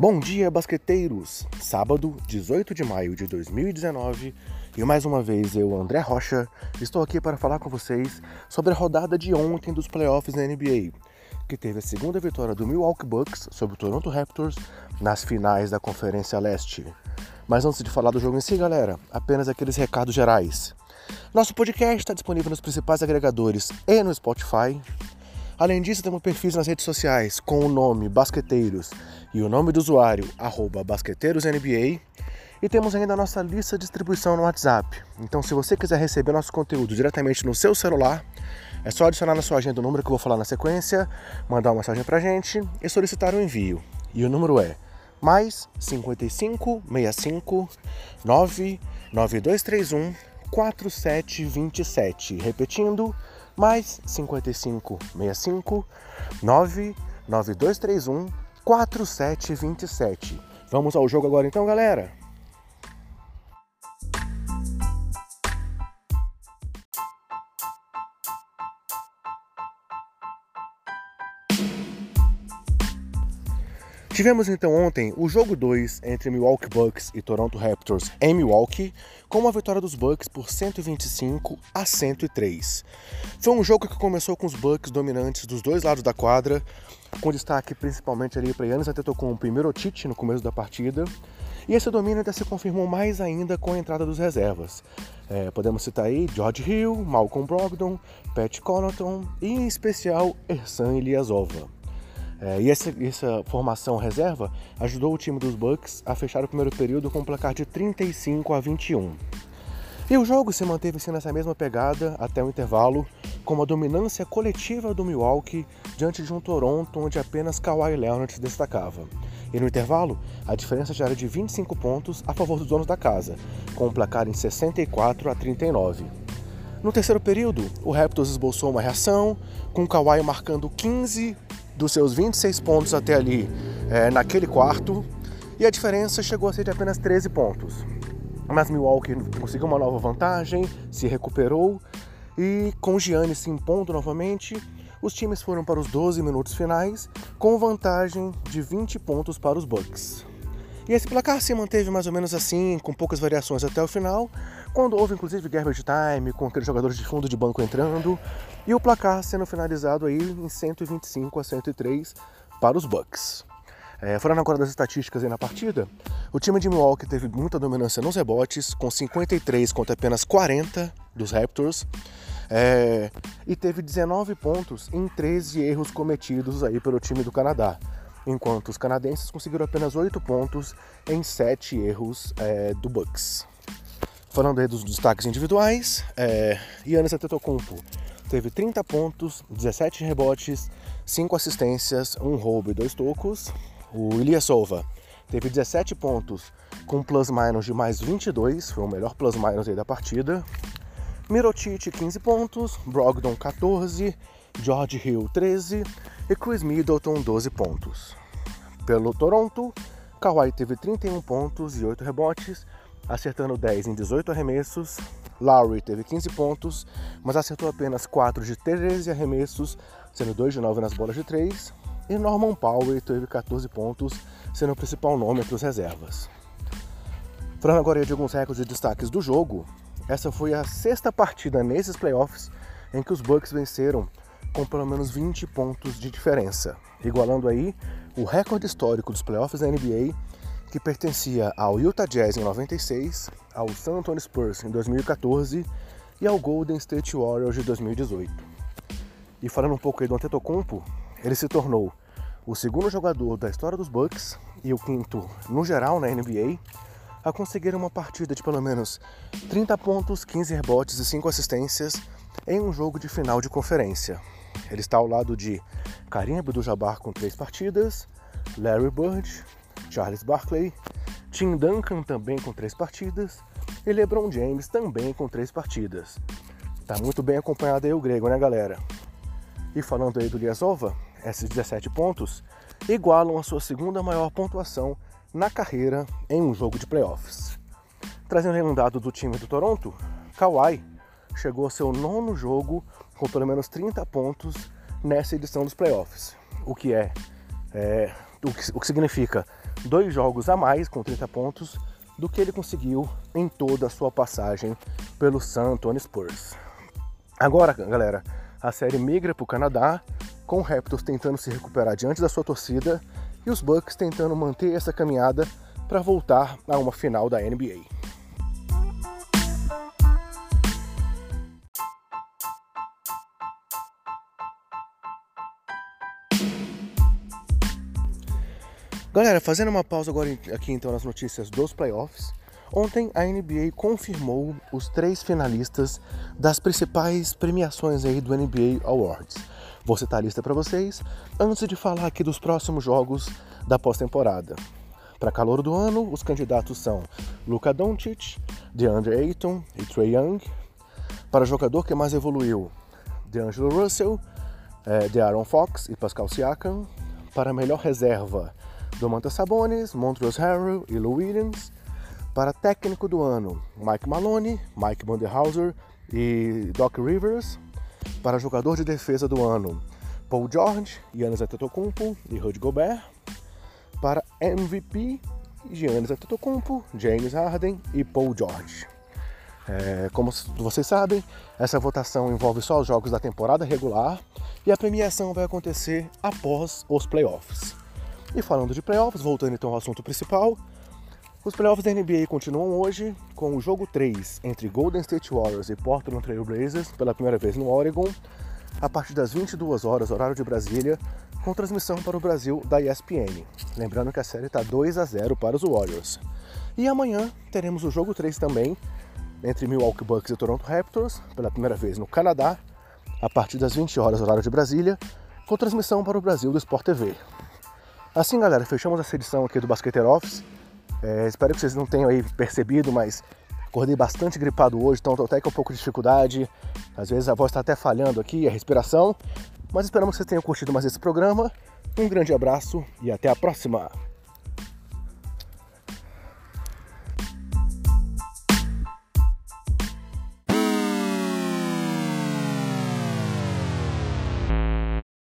Bom dia, basqueteiros! Sábado, 18 de maio de 2019, e mais uma vez eu, André Rocha, estou aqui para falar com vocês sobre a rodada de ontem dos playoffs da NBA, que teve a segunda vitória do Milwaukee Bucks sobre o Toronto Raptors nas finais da Conferência Leste. Mas antes de falar do jogo em si, galera, apenas aqueles recados gerais. Nosso podcast está disponível nos principais agregadores e no Spotify. Além disso, temos perfis nas redes sociais com o nome Basqueteiros e o nome do usuário, BasqueteirosNBA. E temos ainda a nossa lista de distribuição no WhatsApp. Então, se você quiser receber nosso conteúdo diretamente no seu celular, é só adicionar na sua agenda o número que eu vou falar na sequência, mandar uma mensagem pra gente e solicitar o um envio. E o número é mais 55 65 99231 4727. Repetindo, mais 55 65 99231 4727. Vamos ao jogo agora então, galera? Tivemos então ontem o jogo 2 entre Milwaukee Bucks e Toronto Raptors em Milwaukee, com uma vitória dos Bucks por 125 a 103. Foi um jogo que começou com os Bucks dominantes dos dois lados da quadra, com destaque principalmente ali para Yannis Antetokounmpo e Mirotic no começo da partida. E esse domínio ainda se confirmou mais ainda com a entrada dos reservas. É, podemos citar aí George Hill, Malcolm Brogdon, Pat Connaughton e em especial Ersan Ilyasova. É, e essa, essa, formação reserva ajudou o time dos Bucks a fechar o primeiro período com um placar de 35 a 21. E o jogo se manteve assim nessa mesma pegada até o intervalo, com uma dominância coletiva do Milwaukee diante de um Toronto onde apenas Kawhi Leonard destacava. E no intervalo, a diferença já era de 25 pontos a favor dos donos da casa, com um placar em 64 a 39. No terceiro período, o Raptors esboçou uma reação, com Kawhi marcando 15 dos seus 26 pontos até ali é, naquele quarto, e a diferença chegou a ser de apenas 13 pontos. Mas Milwaukee conseguiu uma nova vantagem, se recuperou e com Giannis se impondo novamente, os times foram para os 12 minutos finais com vantagem de 20 pontos para os Bucks. E esse placar se manteve mais ou menos assim, com poucas variações até o final, quando houve inclusive garbage time, com aqueles jogadores de fundo de banco entrando, e o placar sendo finalizado aí em 125 a 103 para os Bucks. É, falando agora das estatísticas aí na partida, o time de Milwaukee teve muita dominância nos rebotes, com 53 contra apenas 40 dos Raptors, é, e teve 19 pontos em 13 erros cometidos aí pelo time do Canadá enquanto os canadenses conseguiram apenas 8 pontos em 7 erros é, do Bucks. Falando aí dos destaques individuais, é, Yannis Antetokounmpo teve 30 pontos, 17 rebotes, 5 assistências, 1 roubo e 2 tocos. O Ilyasova teve 17 pontos com plus-minus de mais 22, foi o melhor plus-minus da partida. Mirotic 15 pontos, Brogdon 14, George Hill 13 e Chris Middleton 12 pontos. Pelo Toronto, Kawhi teve 31 pontos e 8 rebotes, acertando 10 em 18 arremessos. Lowry teve 15 pontos, mas acertou apenas 4 de 13 arremessos, sendo 2 de 9 nas bolas de 3. E Norman Powell teve 14 pontos, sendo o principal nome entre os reservas. Falando agora de alguns recordes e destaques do jogo, essa foi a sexta partida nesses playoffs em que os Bucks venceram com pelo menos 20 pontos de diferença, igualando aí o recorde histórico dos playoffs da NBA, que pertencia ao Utah Jazz em 96, ao San Antonio Spurs em 2014 e ao Golden State Warriors de 2018. E falando um pouco aí do Antetokounmpo, ele se tornou o segundo jogador da história dos Bucks e o quinto no geral na NBA a conseguir uma partida de pelo menos 30 pontos, 15 rebotes e 5 assistências em um jogo de final de conferência. Ele está ao lado de Karim Abdul-Jabbar com três partidas, Larry Bird, Charles Barkley, Tim Duncan também com três partidas e LeBron James também com três partidas. Tá muito bem acompanhado aí o grego, né, galera? E falando aí do Liasova, esses 17 pontos igualam a sua segunda maior pontuação na carreira em um jogo de playoffs. Trazendo aí um dado do time do Toronto, Kawhi chegou ao seu nono jogo com pelo menos 30 pontos nessa edição dos playoffs, o que é, é o, que, o que significa dois jogos a mais com 30 pontos do que ele conseguiu em toda a sua passagem pelo San Antonio Spurs. Agora, galera, a série migra para o Canadá, com o Raptors tentando se recuperar diante da sua torcida e os Bucks tentando manter essa caminhada para voltar a uma final da NBA. Galera, fazendo uma pausa agora aqui então nas notícias dos playoffs. Ontem a NBA confirmou os três finalistas das principais premiações aí do NBA Awards. Vou citar a lista para vocês antes de falar aqui dos próximos jogos da pós-temporada. Para calor do ano, os candidatos são Luka Doncic, DeAndre Ayton e Trey Young. Para jogador que mais evoluiu, DeAngelo Russell, é, DeAaron Fox e Pascal Siakam. Para melhor reserva, Domantas Sabonis, Montrezl Harrell e Lou Williams. Para técnico do ano, Mike Maloney, Mike Banderhauser e Doc Rivers. Para jogador de defesa do ano, Paul George, Giannis Antetokounmpo e Rudy Gobert. Para MVP, Giannis Antetokounmpo, James Harden e Paul George. É, como vocês sabem, essa votação envolve só os jogos da temporada regular e a premiação vai acontecer após os playoffs. E falando de playoffs, voltando então ao assunto principal, os playoffs da NBA continuam hoje com o jogo 3 entre Golden State Warriors e Portland Trail Blazers pela primeira vez no Oregon, a partir das 22 horas, horário de Brasília, com transmissão para o Brasil da ESPN. Lembrando que a série está 2 a 0 para os Warriors. E amanhã teremos o jogo 3 também entre Milwaukee Bucks e Toronto Raptors, pela primeira vez no Canadá, a partir das 20 horas, horário de Brasília, com transmissão para o Brasil do Sport TV. Assim, galera, fechamos essa edição aqui do Basqueteiro Office. É, espero que vocês não tenham aí percebido, mas acordei bastante gripado hoje, então estou até com um pouco de dificuldade. Às vezes a voz está até falhando aqui, a respiração. Mas esperamos que vocês tenham curtido mais esse programa. Um grande abraço e até a próxima!